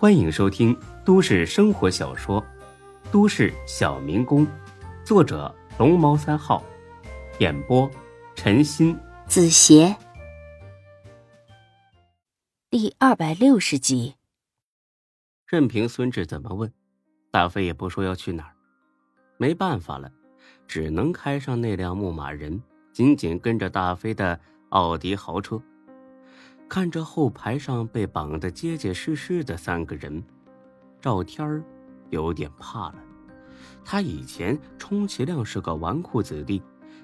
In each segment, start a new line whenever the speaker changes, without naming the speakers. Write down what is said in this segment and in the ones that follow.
欢迎收听都市生活小说《都市小民工》，作者龙猫三号，演播陈鑫、
子邪，第二百六十集。
任凭孙志怎么问，大飞也不说要去哪儿。没办法了，只能开上那辆牧马人，紧紧跟着大飞的奥迪豪车。看着后排上被绑得结结实实的三个人，赵天儿有点怕了。他以前充其量是个纨绔子弟，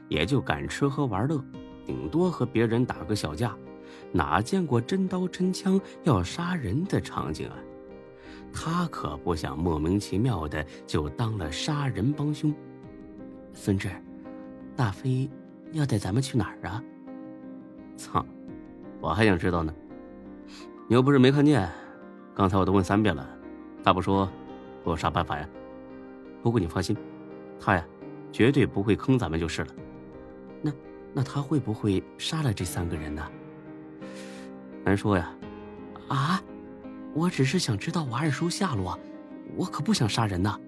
也就敢吃喝玩乐，顶多和别人打个小架，哪见过真刀真枪要杀人的场景啊？他可不想莫名其妙的就当了杀人帮凶。孙志，大飞要带咱们去哪儿啊？操！我还想知道呢，你又不是没看见，刚才我都问三遍了，他不说，我有啥办法呀？不过你放心，他呀，绝对不会坑咱们就是了。那那他会不会杀了这三个人呢？难说呀。啊，我只是想知道我二叔下落，我可不想杀人呐。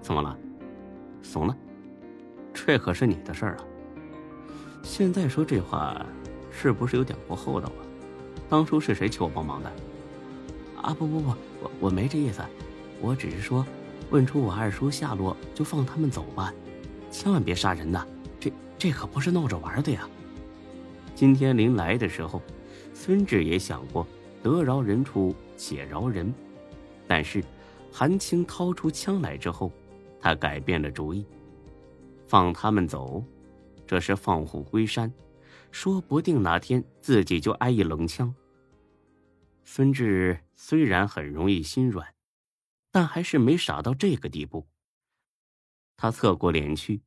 怎么了？怂了？这可是你的事儿啊。现在说这话。是不是有点不厚道啊？当初是谁求我帮忙的？啊不不不，我我没这意思，我只是说，问出我二叔下落就放他们走吧，千万别杀人呐！这这可不是闹着玩的呀。今天临来的时候，孙志也想过得饶人处且饶人，但是韩青掏出枪来之后，他改变了主意，放他们走，这是放虎归山。说不定哪天自己就挨一冷枪。孙志虽然很容易心软，但还是没傻到这个地步。他侧过脸去，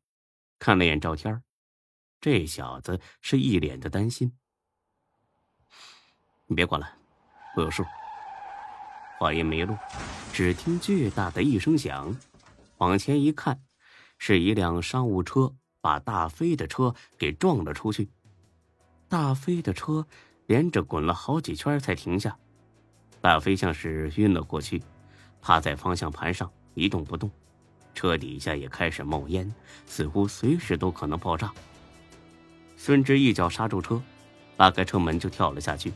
看了眼赵天这小子是一脸的担心。你别管了，我有数。话音没落，只听巨大的一声响，往前一看，是一辆商务车把大飞的车给撞了出去。大飞的车连着滚了好几圈才停下，大飞像是晕了过去，趴在方向盘上一动不动，车底下也开始冒烟，似乎随时都可能爆炸。孙志一脚刹住车，拉开车门就跳了下去。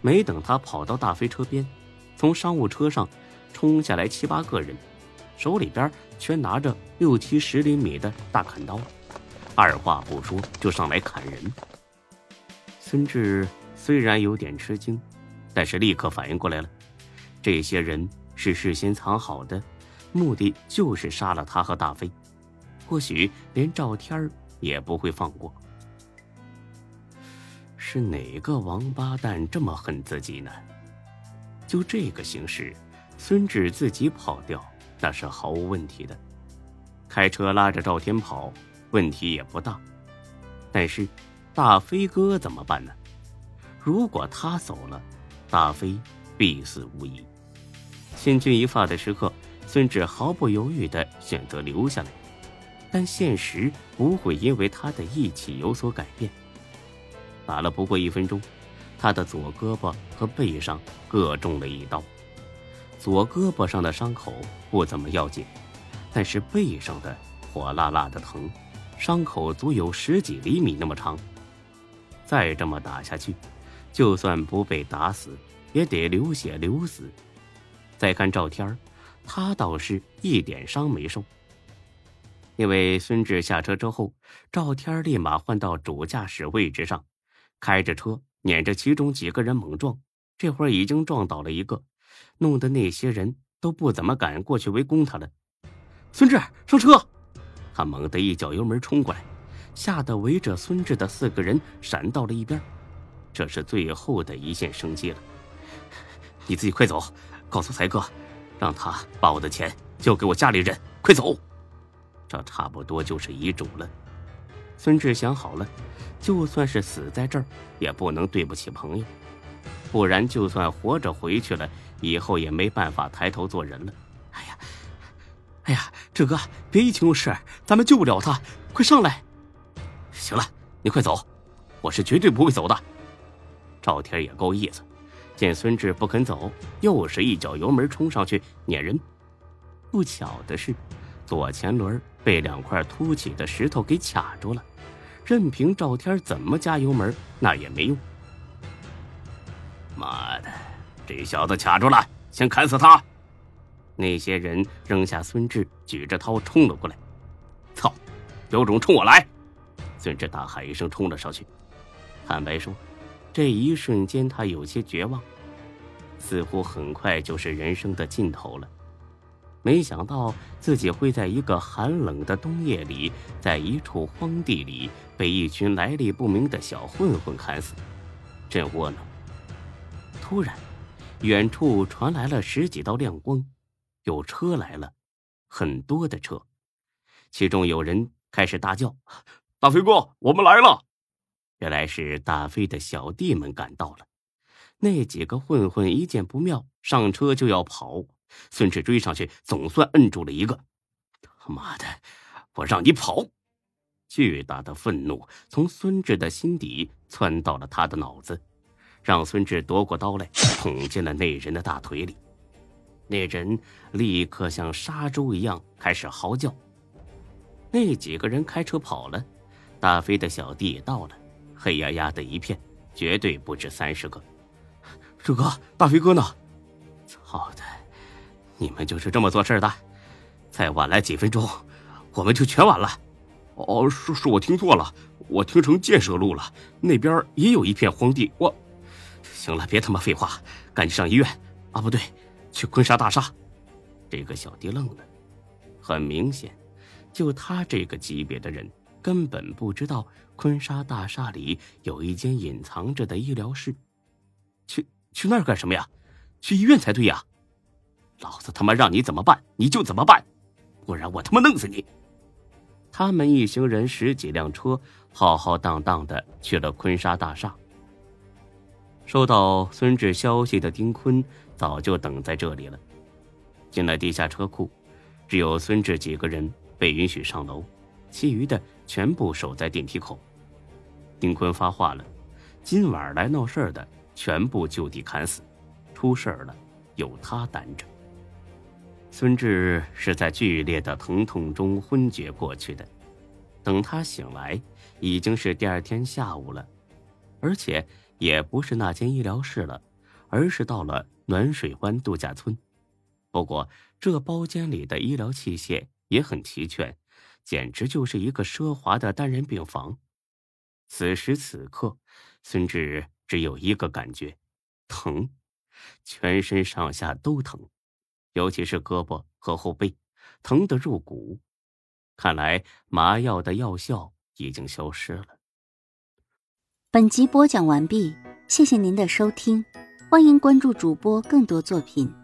没等他跑到大飞车边，从商务车上冲下来七八个人，手里边全拿着六七十厘米的大砍刀，二话不说就上来砍人。孙志虽然有点吃惊，但是立刻反应过来了，这些人是事先藏好的，目的就是杀了他和大飞，或许连赵天儿也不会放过。是哪个王八蛋这么恨自己呢？就这个形势，孙志自己跑掉那是毫无问题的，开车拉着赵天跑，问题也不大，但是。大飞哥怎么办呢？如果他走了，大飞必死无疑。千钧一发的时刻，孙志毫不犹豫的选择留下来，但现实不会因为他的义气有所改变。打了不过一分钟，他的左胳膊和背上各中了一刀，左胳膊上的伤口不怎么要紧，但是背上的火辣辣的疼，伤口足有十几厘米那么长。再这么打下去，就算不被打死，也得流血流死。再看赵天儿，他倒是一点伤没受。因为孙志下车之后，赵天儿立马换到主驾驶位置上，开着车撵着其中几个人猛撞。这会儿已经撞倒了一个，弄得那些人都不怎么敢过去围攻他了。孙志上车，他猛地一脚油门冲过来。吓得围着孙志的四个人闪到了一边，这是最后的一线生机了。你自己快走，告诉才哥，让他把我的钱交给我家里人，快走。这差不多就是遗嘱了。孙志想好了，就算是死在这儿，也不能对不起朋友，不然就算活着回去了，以后也没办法抬头做人了。哎呀，哎呀，志哥，别一情有事，咱们救不了他，快上来。行了，你快走，我是绝对不会走的。赵天也够意思，见孙志不肯走，又是一脚油门冲上去撵人。不巧的是，左前轮被两块凸起的石头给卡住了，任凭赵天怎么加油门，那也没用。妈的，这小子卡住了，先砍死他！那些人扔下孙志，举着刀冲了过来。操，有种冲我来！孙志大喊一声，冲了上去。坦白说，这一瞬间他有些绝望，似乎很快就是人生的尽头了。没想到自己会在一个寒冷的冬夜里，在一处荒地里被一群来历不明的小混混砍死，真窝囊。突然，远处传来了十几道亮光，有车来了，很多的车，其中有人开始大叫：“大飞哥，我们来了！”原来是大飞的小弟们赶到了。那几个混混一见不妙，上车就要跑。孙志追上去，总算摁住了一个。他妈的，我让你跑！巨大的愤怒从孙志的心底窜到了他的脑子，让孙志夺过刀来，捅进了那人的大腿里。那人立刻像杀猪一样开始嚎叫。那几个人开车跑了，大飞的小弟也到了，黑压压的一片，绝对不止三十个。志哥，大飞哥呢？操的！你们就是这么做事的，再晚来几分钟，我们就全完了。
哦，是是我听错了，我听成建设路了，那边也有一片荒地。我，
行了，别他妈废话，赶紧上医院啊！不对，去坤沙大厦。这个小弟愣了，很明显，就他这个级别的人，根本不知道坤沙大厦里有一间隐藏着的医疗室。去去那儿干什么呀？去医院才对呀！老子他妈让你怎么办你就怎么办，不然我他妈弄死你！他们一行人十几辆车，浩浩荡荡的去了坤沙大厦。收到孙志消息的丁坤早就等在这里了。进了地下车库，只有孙志几个人被允许上楼，其余的全部守在电梯口。丁坤发话了：今晚来闹事的全部就地砍死，出事了有他担着。孙志是在剧烈的疼痛中昏厥过去的，等他醒来，已经是第二天下午了，而且也不是那间医疗室了，而是到了暖水湾度假村。不过这包间里的医疗器械也很齐全，简直就是一个奢华的单人病房。此时此刻，孙志只有一个感觉：疼，全身上下都疼。尤其是胳膊和后背，疼得入骨。看来麻药的药效已经消失了。
本集播讲完毕，谢谢您的收听，欢迎关注主播更多作品。